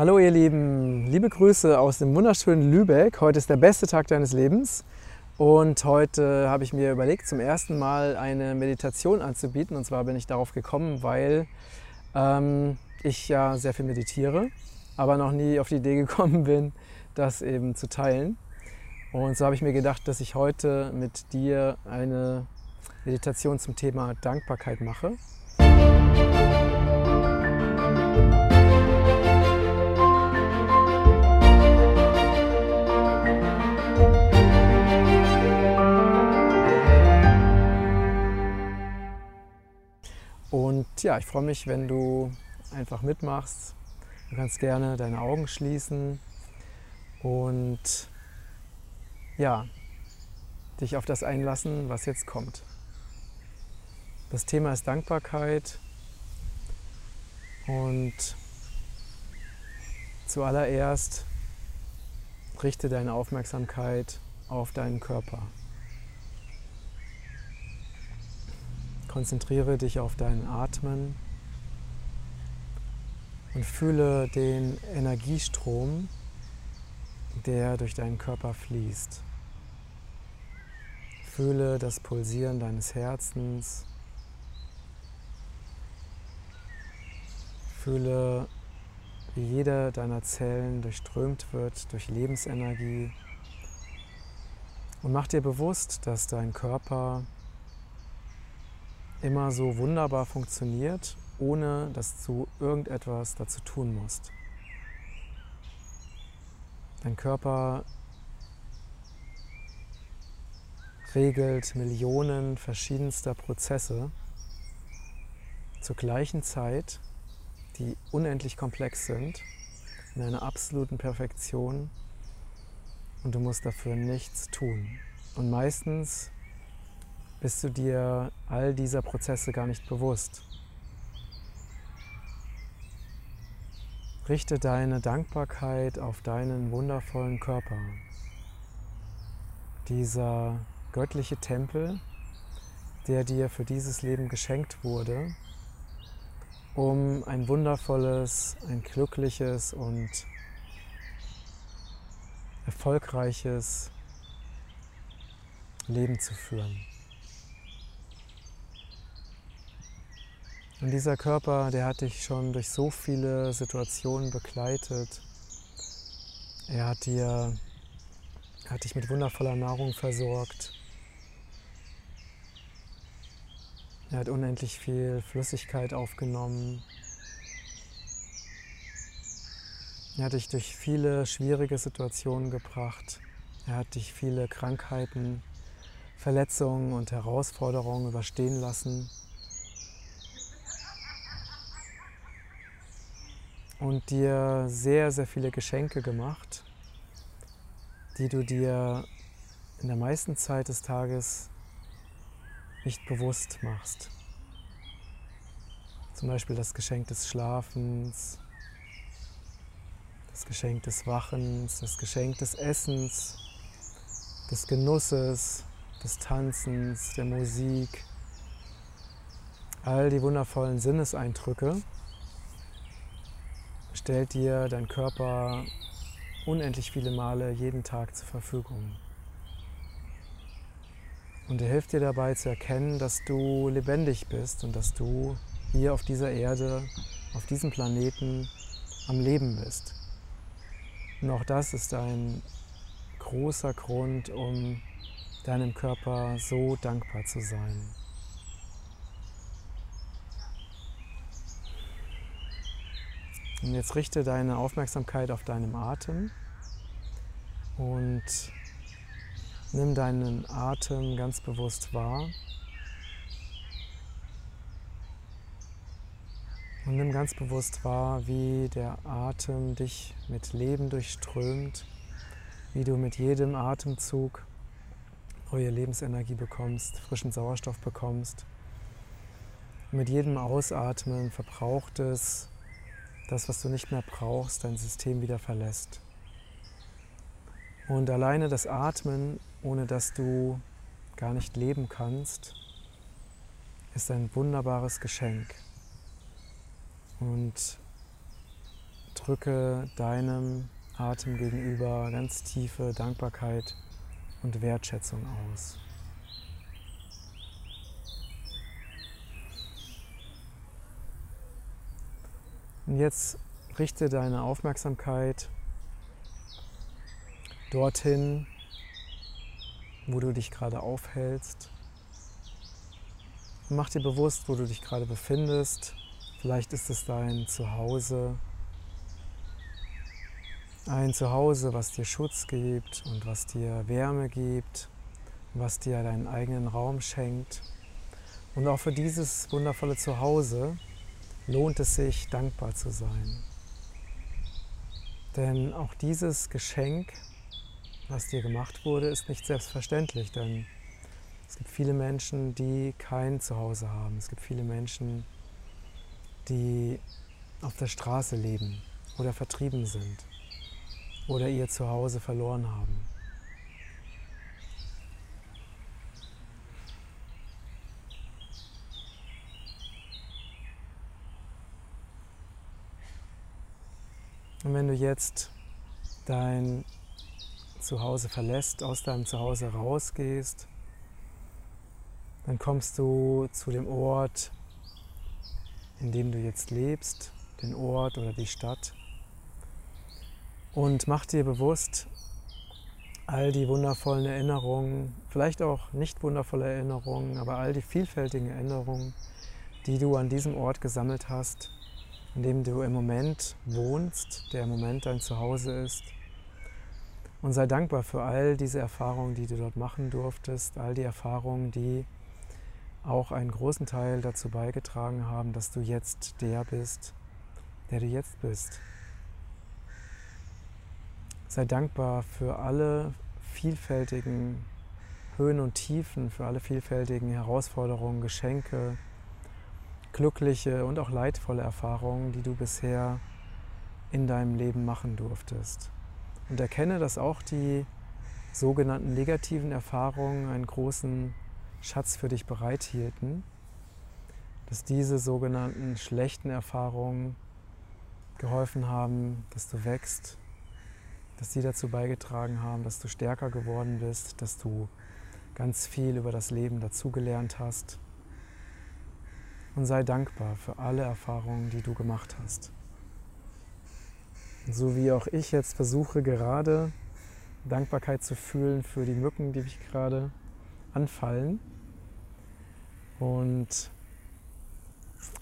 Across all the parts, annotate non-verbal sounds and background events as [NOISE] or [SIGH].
Hallo ihr Lieben, liebe Grüße aus dem wunderschönen Lübeck. Heute ist der beste Tag deines Lebens und heute habe ich mir überlegt, zum ersten Mal eine Meditation anzubieten. Und zwar bin ich darauf gekommen, weil ähm, ich ja sehr viel meditiere, aber noch nie auf die Idee gekommen [LAUGHS] bin, das eben zu teilen. Und so habe ich mir gedacht, dass ich heute mit dir eine Meditation zum Thema Dankbarkeit mache. Und ja, ich freue mich, wenn du einfach mitmachst. Du kannst gerne deine Augen schließen und ja, dich auf das einlassen, was jetzt kommt. Das Thema ist Dankbarkeit und zuallererst richte deine Aufmerksamkeit auf deinen Körper. Konzentriere dich auf deinen Atmen und fühle den Energiestrom, der durch deinen Körper fließt. Fühle das Pulsieren deines Herzens. Fühle, wie jeder deiner Zellen durchströmt wird durch Lebensenergie. Und mach dir bewusst, dass dein Körper immer so wunderbar funktioniert, ohne dass du irgendetwas dazu tun musst. Dein Körper regelt Millionen verschiedenster Prozesse zur gleichen Zeit, die unendlich komplex sind, in einer absoluten Perfektion und du musst dafür nichts tun. Und meistens bist du dir all dieser Prozesse gar nicht bewusst. Richte deine Dankbarkeit auf deinen wundervollen Körper. Dieser göttliche Tempel, der dir für dieses Leben geschenkt wurde, um ein wundervolles, ein glückliches und erfolgreiches Leben zu führen. Und dieser Körper, der hat dich schon durch so viele Situationen begleitet. Er hat dir, hat dich mit wundervoller Nahrung versorgt. Er hat unendlich viel Flüssigkeit aufgenommen. Er hat dich durch viele schwierige Situationen gebracht. Er hat dich viele Krankheiten, Verletzungen und Herausforderungen überstehen lassen. Und dir sehr, sehr viele Geschenke gemacht, die du dir in der meisten Zeit des Tages nicht bewusst machst. Zum Beispiel das Geschenk des Schlafens, das Geschenk des Wachens, das Geschenk des Essens, des Genusses, des Tanzens, der Musik, all die wundervollen Sinneseindrücke, stellt dir dein Körper unendlich viele Male jeden Tag zur Verfügung. Und er hilft dir dabei zu erkennen, dass du lebendig bist und dass du hier auf dieser Erde, auf diesem Planeten am Leben bist. Und auch das ist ein großer Grund, um deinem Körper so dankbar zu sein. Und jetzt richte deine Aufmerksamkeit auf deinen Atem und nimm deinen Atem ganz bewusst wahr. Und nimm ganz bewusst wahr, wie der Atem dich mit Leben durchströmt, wie du mit jedem Atemzug neue Lebensenergie bekommst, frischen Sauerstoff bekommst. Mit jedem Ausatmen verbrauchtes das, was du nicht mehr brauchst, dein System wieder verlässt. Und alleine das Atmen, ohne dass du gar nicht leben kannst, ist ein wunderbares Geschenk. Und drücke deinem Atem gegenüber ganz tiefe Dankbarkeit und Wertschätzung aus. Und jetzt richte deine Aufmerksamkeit dorthin, wo du dich gerade aufhältst. Und mach dir bewusst, wo du dich gerade befindest. Vielleicht ist es dein Zuhause. Ein Zuhause, was dir Schutz gibt und was dir Wärme gibt, was dir deinen eigenen Raum schenkt. Und auch für dieses wundervolle Zuhause lohnt es sich, dankbar zu sein. Denn auch dieses Geschenk, was dir gemacht wurde, ist nicht selbstverständlich, denn es gibt viele Menschen, die kein Zuhause haben. Es gibt viele Menschen, die auf der Straße leben oder vertrieben sind oder ihr Zuhause verloren haben. Und wenn du jetzt dein Zuhause verlässt, aus deinem Zuhause rausgehst, dann kommst du zu dem Ort, in dem du jetzt lebst, den Ort oder die Stadt. Und mach dir bewusst all die wundervollen Erinnerungen, vielleicht auch nicht wundervolle Erinnerungen, aber all die vielfältigen Erinnerungen, die du an diesem Ort gesammelt hast, in dem du im Moment wohnst, der im Moment dein Zuhause ist. Und sei dankbar für all diese Erfahrungen, die du dort machen durftest, all die Erfahrungen, die auch einen großen Teil dazu beigetragen haben, dass du jetzt der bist, der du jetzt bist. Sei dankbar für alle vielfältigen Höhen und Tiefen, für alle vielfältigen Herausforderungen, Geschenke, glückliche und auch leidvolle Erfahrungen, die du bisher in deinem Leben machen durftest. Und erkenne, dass auch die sogenannten negativen Erfahrungen einen großen Schatz für dich bereithielten, dass diese sogenannten schlechten Erfahrungen geholfen haben, dass du wächst, dass sie dazu beigetragen haben, dass du stärker geworden bist, dass du ganz viel über das Leben dazugelernt hast. Und sei dankbar für alle Erfahrungen, die du gemacht hast so wie auch ich jetzt versuche gerade Dankbarkeit zu fühlen für die Mücken, die mich gerade anfallen. Und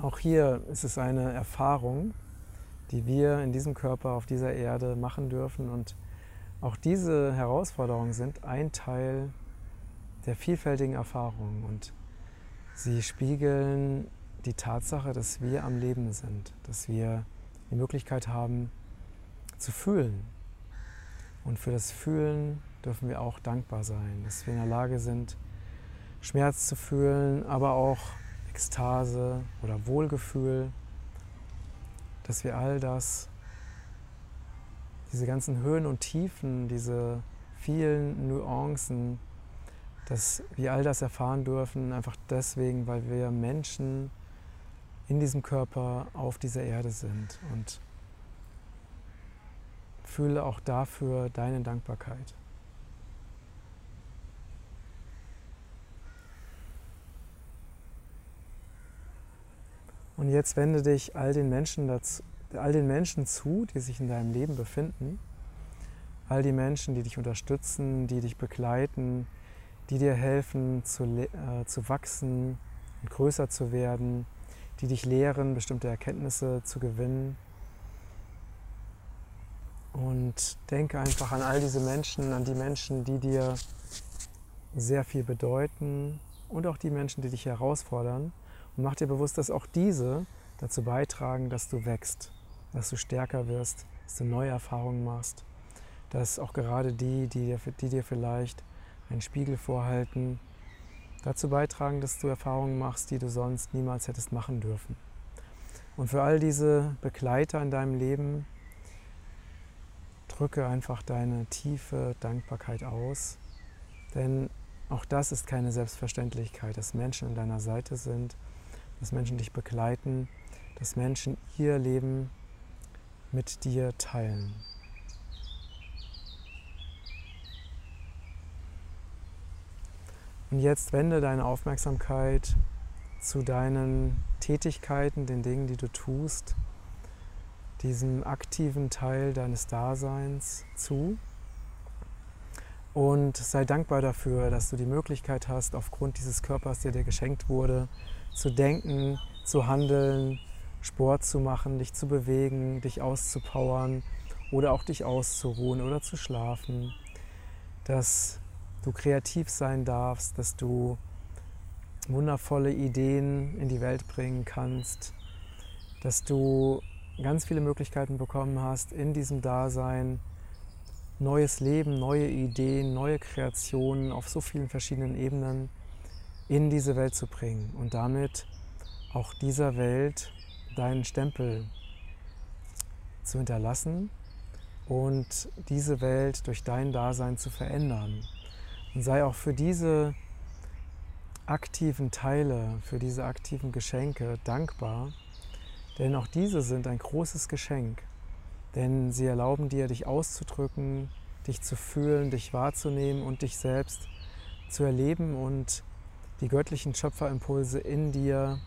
auch hier ist es eine Erfahrung, die wir in diesem Körper auf dieser Erde machen dürfen. Und auch diese Herausforderungen sind ein Teil der vielfältigen Erfahrungen. Und sie spiegeln die Tatsache, dass wir am Leben sind, dass wir die Möglichkeit haben, zu fühlen. Und für das Fühlen dürfen wir auch dankbar sein, dass wir in der Lage sind, Schmerz zu fühlen, aber auch Ekstase oder Wohlgefühl, dass wir all das, diese ganzen Höhen und Tiefen, diese vielen Nuancen, dass wir all das erfahren dürfen, einfach deswegen, weil wir Menschen in diesem Körper auf dieser Erde sind und Fühle auch dafür deine Dankbarkeit. Und jetzt wende dich all den, Menschen dazu, all den Menschen zu, die sich in deinem Leben befinden. All die Menschen, die dich unterstützen, die dich begleiten, die dir helfen zu, äh, zu wachsen und größer zu werden, die dich lehren, bestimmte Erkenntnisse zu gewinnen. Und denke einfach an all diese Menschen, an die Menschen, die dir sehr viel bedeuten und auch die Menschen, die dich herausfordern. Und mach dir bewusst, dass auch diese dazu beitragen, dass du wächst, dass du stärker wirst, dass du neue Erfahrungen machst, dass auch gerade die, die dir, die dir vielleicht einen Spiegel vorhalten, dazu beitragen, dass du Erfahrungen machst, die du sonst niemals hättest machen dürfen. Und für all diese Begleiter in deinem Leben drücke einfach deine tiefe Dankbarkeit aus, denn auch das ist keine Selbstverständlichkeit, dass Menschen an deiner Seite sind, dass Menschen dich begleiten, dass Menschen ihr Leben mit dir teilen. Und jetzt wende deine Aufmerksamkeit zu deinen Tätigkeiten, den Dingen, die du tust, diesem aktiven Teil deines Daseins zu. Und sei dankbar dafür, dass du die Möglichkeit hast, aufgrund dieses Körpers, der dir geschenkt wurde, zu denken, zu handeln, Sport zu machen, dich zu bewegen, dich auszupowern oder auch dich auszuruhen oder zu schlafen. Dass du kreativ sein darfst, dass du wundervolle Ideen in die Welt bringen kannst, dass du ganz viele Möglichkeiten bekommen hast, in diesem Dasein neues Leben, neue Ideen, neue Kreationen auf so vielen verschiedenen Ebenen in diese Welt zu bringen und damit auch dieser Welt deinen Stempel zu hinterlassen und diese Welt durch dein Dasein zu verändern. Und sei auch für diese aktiven Teile, für diese aktiven Geschenke dankbar, denn auch diese sind ein großes Geschenk, denn sie erlauben dir, dich auszudrücken, dich zu fühlen, dich wahrzunehmen und dich selbst zu erleben und die göttlichen Schöpferimpulse in dir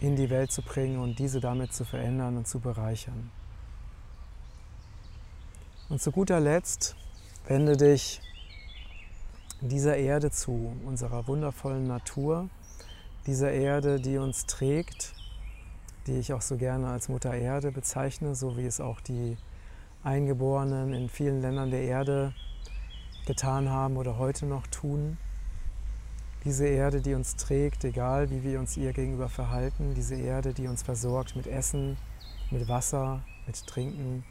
in die Welt zu bringen und diese damit zu verändern und zu bereichern. Und zu guter Letzt wende dich dieser Erde zu, unserer wundervollen Natur, dieser Erde, die uns trägt, die ich auch so gerne als Mutter Erde bezeichne, so wie es auch die Eingeborenen in vielen Ländern der Erde getan haben oder heute noch tun. Diese Erde, die uns trägt, egal wie wir uns ihr gegenüber verhalten, diese Erde, die uns versorgt mit Essen, mit Wasser, mit Trinken,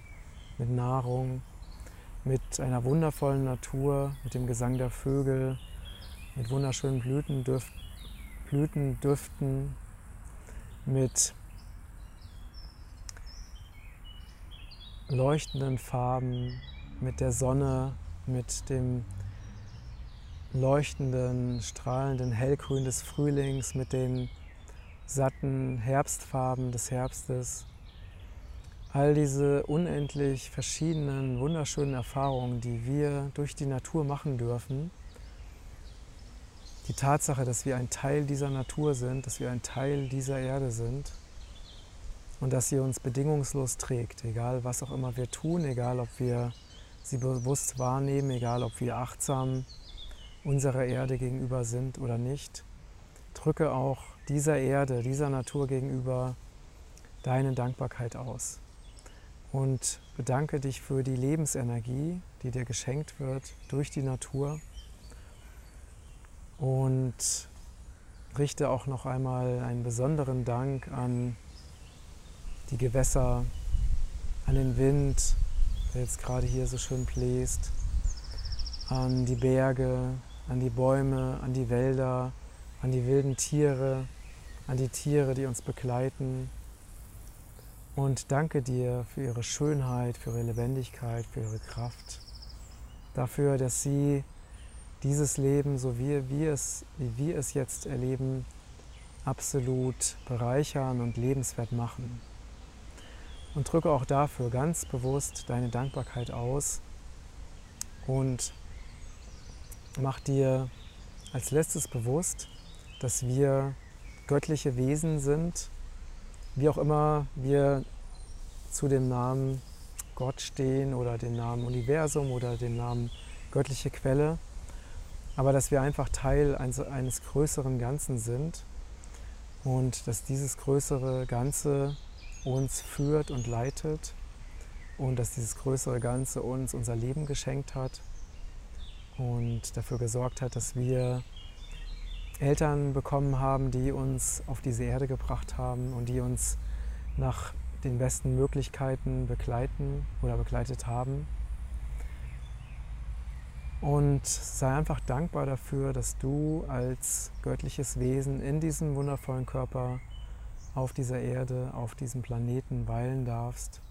mit Nahrung, mit einer wundervollen Natur, mit dem Gesang der Vögel, mit wunderschönen Blütendüft, Blütendüften, mit leuchtenden Farben, mit der Sonne, mit dem leuchtenden, strahlenden Hellgrün des Frühlings, mit den satten Herbstfarben des Herbstes, all diese unendlich verschiedenen, wunderschönen Erfahrungen, die wir durch die Natur machen dürfen, die Tatsache, dass wir ein Teil dieser Natur sind, dass wir ein Teil dieser Erde sind und dass sie uns bedingungslos trägt, egal was auch immer wir tun, egal ob wir sie bewusst wahrnehmen, egal ob wir achtsam unserer Erde gegenüber sind oder nicht. Drücke auch dieser Erde, dieser Natur gegenüber deine Dankbarkeit aus und bedanke dich für die Lebensenergie, die dir geschenkt wird durch die Natur. Und richte auch noch einmal einen besonderen Dank an die Gewässer, an den Wind, der jetzt gerade hier so schön bläst, an die Berge, an die Bäume, an die Wälder, an die wilden Tiere, an die Tiere, die uns begleiten, und danke dir für ihre Schönheit, für ihre Lebendigkeit, für ihre Kraft, dafür, dass sie dieses Leben, so wie wir es, wie wir es jetzt erleben, absolut bereichern und lebenswert machen. Und drücke auch dafür ganz bewusst deine Dankbarkeit aus und mach dir als letztes bewusst, dass wir göttliche Wesen sind, wie auch immer wir zu dem Namen Gott stehen oder den Namen Universum oder den Namen göttliche Quelle, aber dass wir einfach Teil eines, eines größeren Ganzen sind und dass dieses größere Ganze uns führt und leitet und dass dieses größere Ganze uns unser Leben geschenkt hat und dafür gesorgt hat, dass wir Eltern bekommen haben, die uns auf diese Erde gebracht haben und die uns nach den besten Möglichkeiten begleiten oder begleitet haben. Und sei einfach dankbar dafür, dass du als göttliches Wesen in diesem wundervollen Körper auf dieser Erde, auf diesem Planeten weilen darfst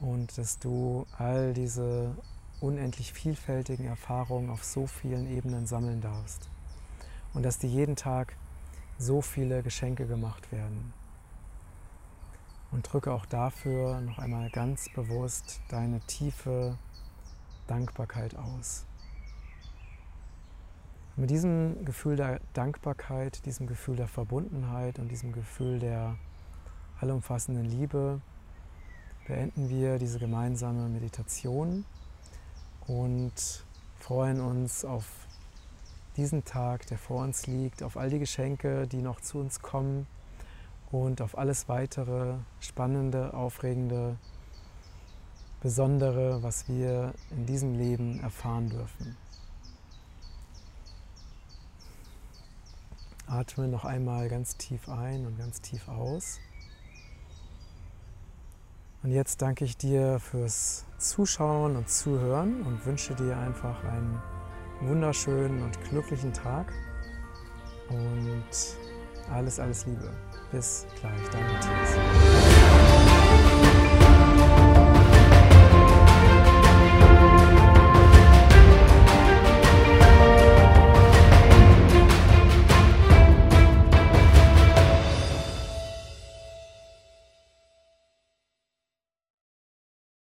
und dass du all diese unendlich vielfältigen Erfahrungen auf so vielen Ebenen sammeln darfst und dass dir jeden Tag so viele Geschenke gemacht werden. Und drücke auch dafür noch einmal ganz bewusst deine tiefe Dankbarkeit aus. Mit diesem Gefühl der Dankbarkeit, diesem Gefühl der Verbundenheit und diesem Gefühl der allumfassenden Liebe beenden wir diese gemeinsame Meditation und freuen uns auf diesen Tag, der vor uns liegt, auf all die Geschenke, die noch zu uns kommen und auf alles weitere spannende, aufregende, besondere, was wir in diesem Leben erfahren dürfen. Atme noch einmal ganz tief ein und ganz tief aus. Und jetzt danke ich dir fürs Zuschauen und Zuhören und wünsche dir einfach einen wunderschönen und glücklichen Tag. Und alles, alles Liebe. Bis gleich, dein Matthias.